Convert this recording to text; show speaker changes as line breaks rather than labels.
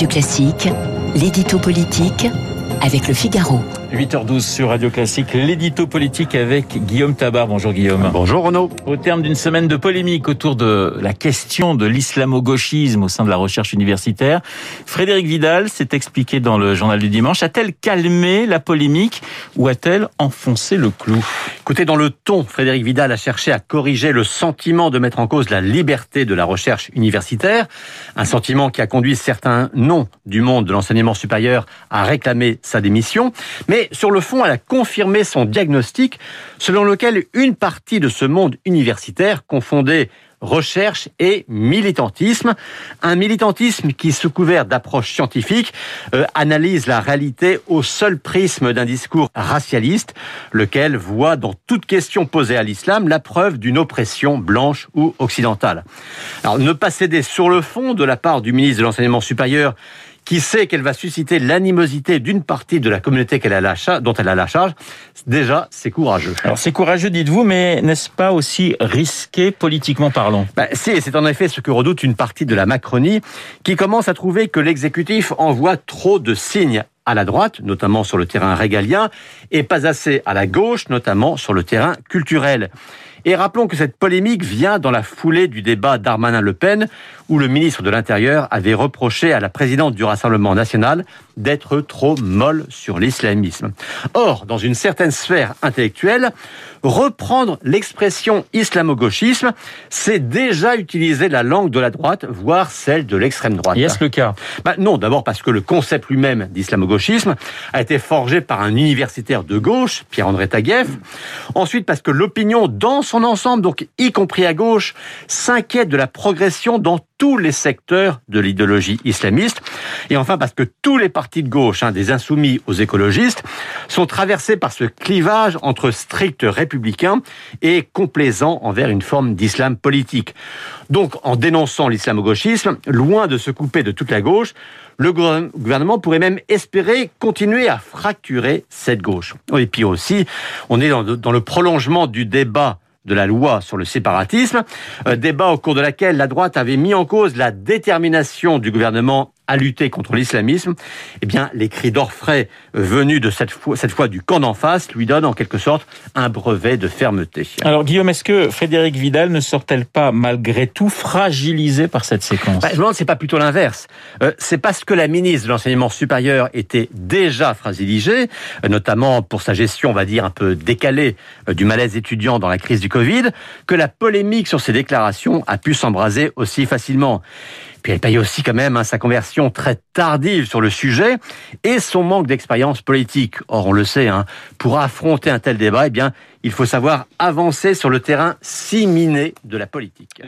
Radio Classique, l'édito politique avec le Figaro.
8h12 sur Radio Classique, l'édito politique avec Guillaume Tabar. Bonjour Guillaume.
Bonjour Renaud.
Au terme d'une semaine de polémique autour de la question de l'islamo-gauchisme au sein de la recherche universitaire, Frédéric Vidal s'est expliqué dans le journal du dimanche. A-t-elle calmé la polémique ou a-t-elle enfoncé le clou?
Écoutez, dans le ton, Frédéric Vidal a cherché à corriger le sentiment de mettre en cause la liberté de la recherche universitaire, un sentiment qui a conduit certains noms du monde de l'enseignement supérieur à réclamer sa démission. Mais sur le fond, elle a confirmé son diagnostic selon lequel une partie de ce monde universitaire confondait recherche et militantisme. Un militantisme qui, sous couvert d'approche scientifique, euh, analyse la réalité au seul prisme d'un discours racialiste, lequel voit dans toute question posée à l'islam la preuve d'une oppression blanche ou occidentale. Alors, ne pas céder sur le fond de la part du ministre de l'Enseignement supérieur qui sait qu'elle va susciter l'animosité d'une partie de la communauté qu'elle a la dont elle a la charge, déjà, c'est courageux.
Alors, c'est courageux, dites-vous, mais n'est-ce pas aussi risqué politiquement parlant?
Bah, Si, c'est en effet ce que redoute une partie de la Macronie, qui commence à trouver que l'exécutif envoie trop de signes à la droite, notamment sur le terrain régalien, et pas assez à la gauche, notamment sur le terrain culturel. Et rappelons que cette polémique vient dans la foulée du débat d'Armanin-Le Pen, où le ministre de l'Intérieur avait reproché à la présidente du Rassemblement national d'être trop molle sur l'islamisme. Or, dans une certaine sphère intellectuelle, reprendre l'expression islamo-gauchisme, c'est déjà utiliser la langue de la droite, voire celle de l'extrême droite.
Et est-ce le cas?
Bah Non, d'abord parce que le concept lui-même d'islamo-gauchisme a été forgé par un universitaire de gauche, Pierre-André Taguieff. Ensuite parce que l'opinion dans son ensemble, donc y compris à gauche, s'inquiète de la progression dans tous les secteurs de l'idéologie islamiste. Et enfin parce que tous les partis de gauche, hein, des insoumis aux écologistes, sont traversés par ce clivage entre stricts républicains et complaisants envers une forme d'islam politique. Donc en dénonçant l'islamo-gauchisme, loin de se couper de toute la gauche, le gouvernement pourrait même espérer continuer à fracturer cette gauche. Et puis aussi, on est dans le prolongement du débat de la loi sur le séparatisme, euh, débat au cours de laquelle la droite avait mis en cause la détermination du gouvernement à lutter contre l'islamisme, eh bien, les cris d'orfraie venus de cette fois, cette fois du camp d'en face lui donnent en quelque sorte un brevet de fermeté.
Alors, Guillaume, est-ce que Frédéric Vidal ne sort-elle pas malgré tout fragilisée par cette séquence?
Bah, Je me demande, c'est pas plutôt l'inverse. Euh, c'est parce que la ministre de l'enseignement supérieur était déjà fragilisée, euh, notamment pour sa gestion, on va dire, un peu décalée euh, du malaise étudiant dans la crise du Covid, que la polémique sur ses déclarations a pu s'embraser aussi facilement. Puis elle paye aussi quand même hein, sa conversion très tardive sur le sujet et son manque d'expérience politique. Or, on le sait, hein, pour affronter un tel débat, eh bien, il faut savoir avancer sur le terrain si miné de la politique.